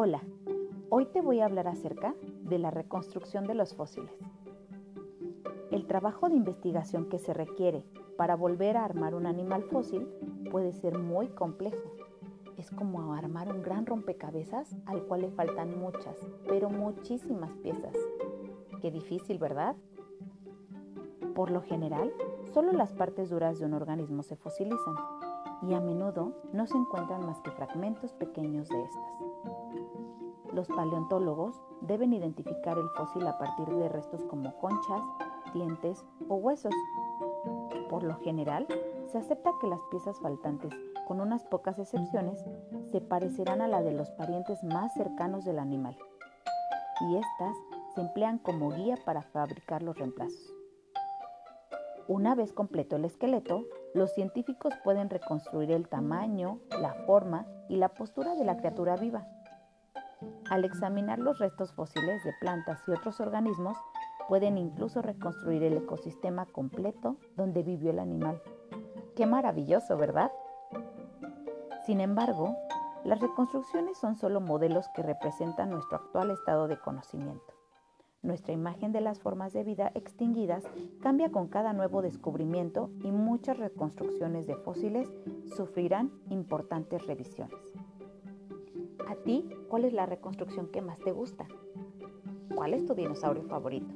Hola, hoy te voy a hablar acerca de la reconstrucción de los fósiles. El trabajo de investigación que se requiere para volver a armar un animal fósil puede ser muy complejo. Es como armar un gran rompecabezas al cual le faltan muchas, pero muchísimas piezas. Qué difícil, ¿verdad? Por lo general, solo las partes duras de un organismo se fosilizan y a menudo no se encuentran más que fragmentos pequeños de estas. Los paleontólogos deben identificar el fósil a partir de restos como conchas, dientes o huesos. Por lo general, se acepta que las piezas faltantes, con unas pocas excepciones, se parecerán a la de los parientes más cercanos del animal, y estas se emplean como guía para fabricar los reemplazos. Una vez completo el esqueleto, los científicos pueden reconstruir el tamaño, la forma y la postura de la criatura viva. Al examinar los restos fósiles de plantas y otros organismos, pueden incluso reconstruir el ecosistema completo donde vivió el animal. Qué maravilloso, ¿verdad? Sin embargo, las reconstrucciones son solo modelos que representan nuestro actual estado de conocimiento. Nuestra imagen de las formas de vida extinguidas cambia con cada nuevo descubrimiento y muchas reconstrucciones de fósiles sufrirán importantes revisiones. ¿A ti cuál es la reconstrucción que más te gusta? ¿Cuál es tu dinosaurio favorito?